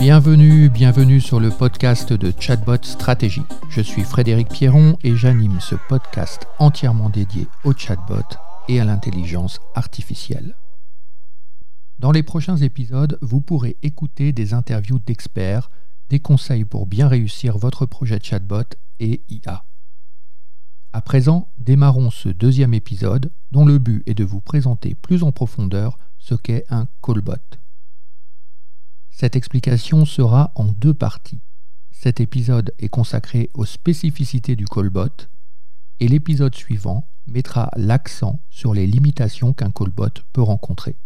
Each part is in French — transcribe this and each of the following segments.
Bienvenue, bienvenue sur le podcast de Chatbot Stratégie. Je suis Frédéric Pierron et j'anime ce podcast entièrement dédié au chatbot et à l'intelligence artificielle. Dans les prochains épisodes, vous pourrez écouter des interviews d'experts, des conseils pour bien réussir votre projet chatbot et IA. À présent, démarrons ce deuxième épisode dont le but est de vous présenter plus en profondeur ce qu'est un callbot. Cette explication sera en deux parties. Cet épisode est consacré aux spécificités du callbot et l'épisode suivant mettra l'accent sur les limitations qu'un callbot peut rencontrer.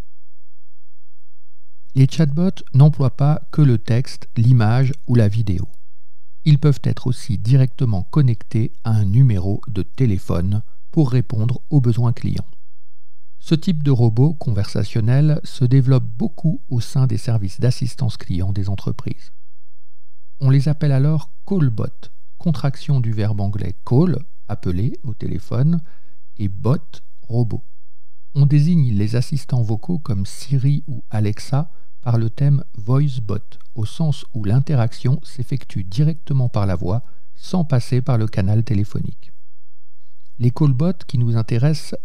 Les chatbots n'emploient pas que le texte, l'image ou la vidéo. Ils peuvent être aussi directement connectés à un numéro de téléphone pour répondre aux besoins clients. Ce type de robot conversationnel se développe beaucoup au sein des services d'assistance client des entreprises. On les appelle alors callbot, contraction du verbe anglais call, appeler au téléphone, et bot, robot. On désigne les assistants vocaux comme Siri ou Alexa par le thème VoiceBot, au sens où l'interaction s'effectue directement par la voix sans passer par le canal téléphonique. Les callbots qui nous intéressent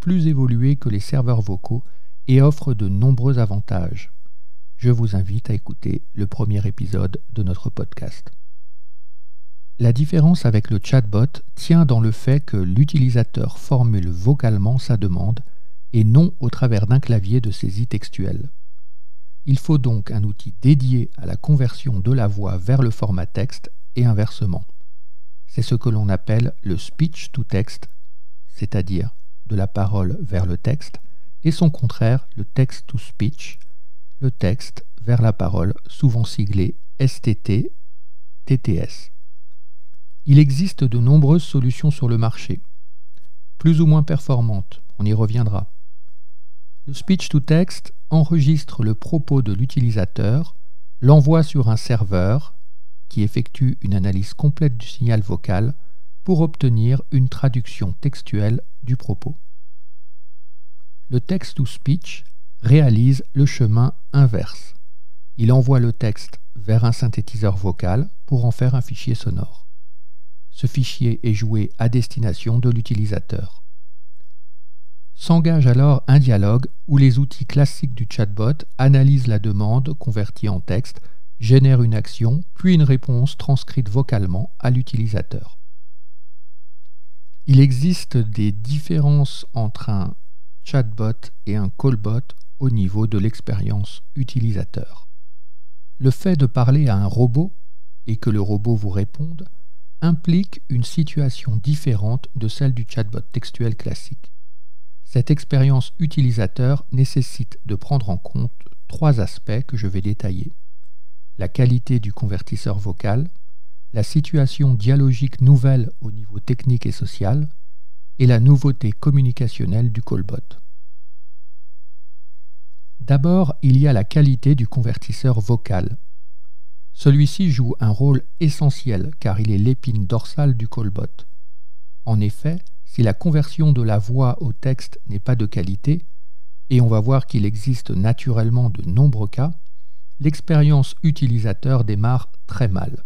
plus évolués que les serveurs vocaux et offrent de nombreux avantages. Je vous invite à écouter le premier épisode de notre podcast. La différence avec le chatbot tient dans le fait que l'utilisateur formule vocalement sa demande et non au travers d'un clavier de saisie textuelle. Il faut donc un outil dédié à la conversion de la voix vers le format texte et inversement. C'est ce que l'on appelle le speech to text, c'est-à-dire de la parole vers le texte, et son contraire, le text-to-speech, le texte vers la parole, souvent siglé STT, TTS. Il existe de nombreuses solutions sur le marché, plus ou moins performantes, on y reviendra. Le speech-to-text enregistre le propos de l'utilisateur, l'envoie sur un serveur qui effectue une analyse complète du signal vocal pour obtenir une traduction textuelle du propos. Le text-to-speech réalise le chemin inverse. Il envoie le texte vers un synthétiseur vocal pour en faire un fichier sonore. Ce fichier est joué à destination de l'utilisateur. S'engage alors un dialogue où les outils classiques du chatbot analysent la demande convertie en texte, génèrent une action, puis une réponse transcrite vocalement à l'utilisateur. Il existe des différences entre un chatbot et un callbot au niveau de l'expérience utilisateur. Le fait de parler à un robot et que le robot vous réponde implique une situation différente de celle du chatbot textuel classique. Cette expérience utilisateur nécessite de prendre en compte trois aspects que je vais détailler. La qualité du convertisseur vocal, la situation dialogique nouvelle au niveau technique et social, et la nouveauté communicationnelle du callbot. D'abord, il y a la qualité du convertisseur vocal. Celui-ci joue un rôle essentiel car il est l'épine dorsale du callbot. En effet, si la conversion de la voix au texte n'est pas de qualité, et on va voir qu'il existe naturellement de nombreux cas, l'expérience utilisateur démarre très mal.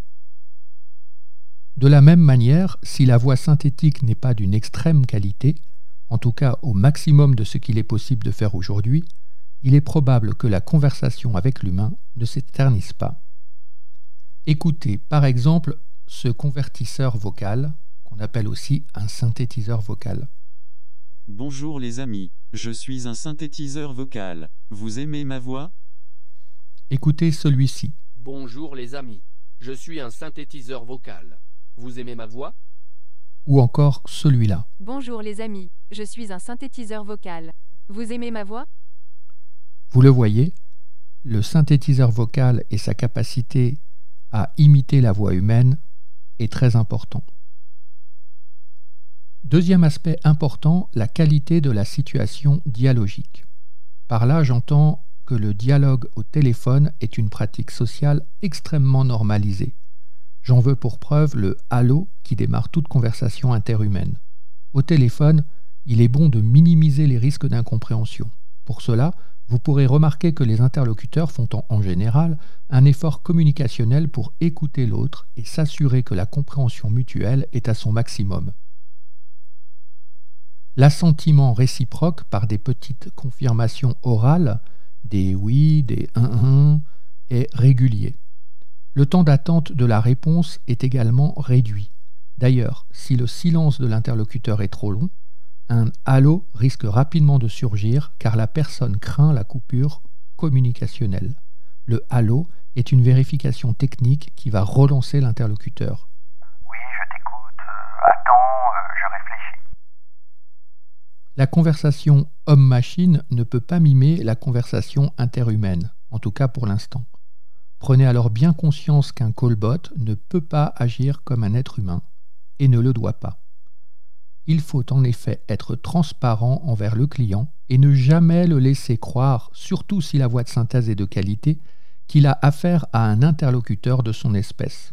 De la même manière, si la voix synthétique n'est pas d'une extrême qualité, en tout cas au maximum de ce qu'il est possible de faire aujourd'hui, il est probable que la conversation avec l'humain ne s'éternise pas. Écoutez par exemple ce convertisseur vocal, qu'on appelle aussi un synthétiseur vocal. Bonjour les amis, je suis un synthétiseur vocal. Vous aimez ma voix? Écoutez celui-ci. Bonjour les amis, je suis un synthétiseur vocal. Vous aimez ma voix? Ou encore celui-là. Bonjour les amis, je suis un synthétiseur vocal. Vous aimez ma voix? Vous le voyez, le synthétiseur vocal et sa capacité à imiter la voix humaine est très important. Deuxième aspect important, la qualité de la situation dialogique. Par là, j'entends que le dialogue au téléphone est une pratique sociale extrêmement normalisée. J'en veux pour preuve le halo qui démarre toute conversation interhumaine. Au téléphone, il est bon de minimiser les risques d'incompréhension. Pour cela, vous pourrez remarquer que les interlocuteurs font en général un effort communicationnel pour écouter l'autre et s'assurer que la compréhension mutuelle est à son maximum. L'assentiment réciproque par des petites confirmations orales, des oui, des un, un, est régulier. Le temps d'attente de la réponse est également réduit. D'ailleurs, si le silence de l'interlocuteur est trop long, un halo risque rapidement de surgir car la personne craint la coupure communicationnelle. Le halo est une vérification technique qui va relancer l'interlocuteur. Oui, je t'écoute. Euh, attends, euh, je réfléchis. La conversation homme-machine ne peut pas mimer la conversation interhumaine, en tout cas pour l'instant. Prenez alors bien conscience qu'un callbot ne peut pas agir comme un être humain et ne le doit pas. Il faut en effet être transparent envers le client et ne jamais le laisser croire, surtout si la voix de synthèse est de qualité, qu'il a affaire à un interlocuteur de son espèce.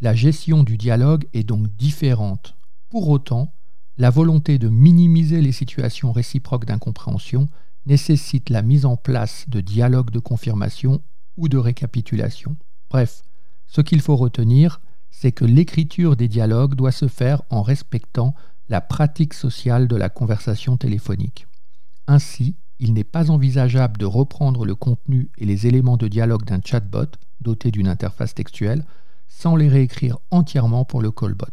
La gestion du dialogue est donc différente. Pour autant, la volonté de minimiser les situations réciproques d'incompréhension nécessite la mise en place de dialogues de confirmation ou de récapitulation. Bref, ce qu'il faut retenir, c'est que l'écriture des dialogues doit se faire en respectant la pratique sociale de la conversation téléphonique. Ainsi, il n'est pas envisageable de reprendre le contenu et les éléments de dialogue d'un chatbot doté d'une interface textuelle sans les réécrire entièrement pour le callbot.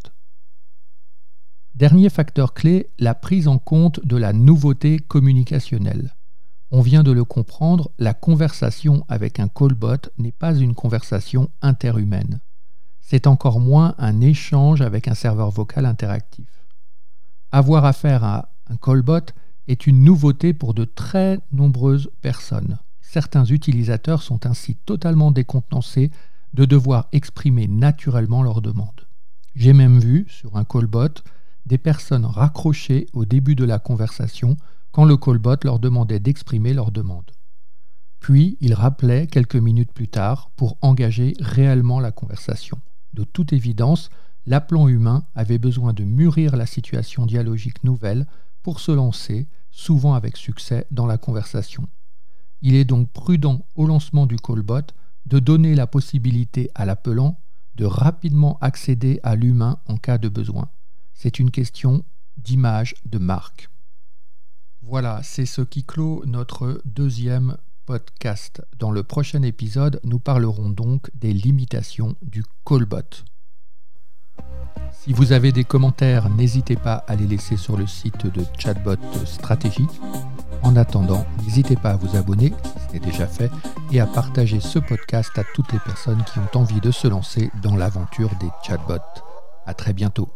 Dernier facteur clé, la prise en compte de la nouveauté communicationnelle. On vient de le comprendre, la conversation avec un callbot n'est pas une conversation interhumaine c'est encore moins un échange avec un serveur vocal interactif. Avoir affaire à un callbot est une nouveauté pour de très nombreuses personnes. Certains utilisateurs sont ainsi totalement décontenancés de devoir exprimer naturellement leurs demandes. J'ai même vu, sur un callbot, des personnes raccrocher au début de la conversation quand le callbot leur demandait d'exprimer leurs demandes. Puis ils rappelaient quelques minutes plus tard pour engager réellement la conversation. De toute évidence, l'appelant humain avait besoin de mûrir la situation dialogique nouvelle pour se lancer, souvent avec succès, dans la conversation. Il est donc prudent au lancement du callbot de donner la possibilité à l'appelant de rapidement accéder à l'humain en cas de besoin. C'est une question d'image de marque. Voilà, c'est ce qui clôt notre deuxième podcast. Dans le prochain épisode, nous parlerons donc des limitations du callbot. Si vous avez des commentaires, n'hésitez pas à les laisser sur le site de Chatbot Stratégie. En attendant, n'hésitez pas à vous abonner si ce déjà fait et à partager ce podcast à toutes les personnes qui ont envie de se lancer dans l'aventure des chatbots. À très bientôt.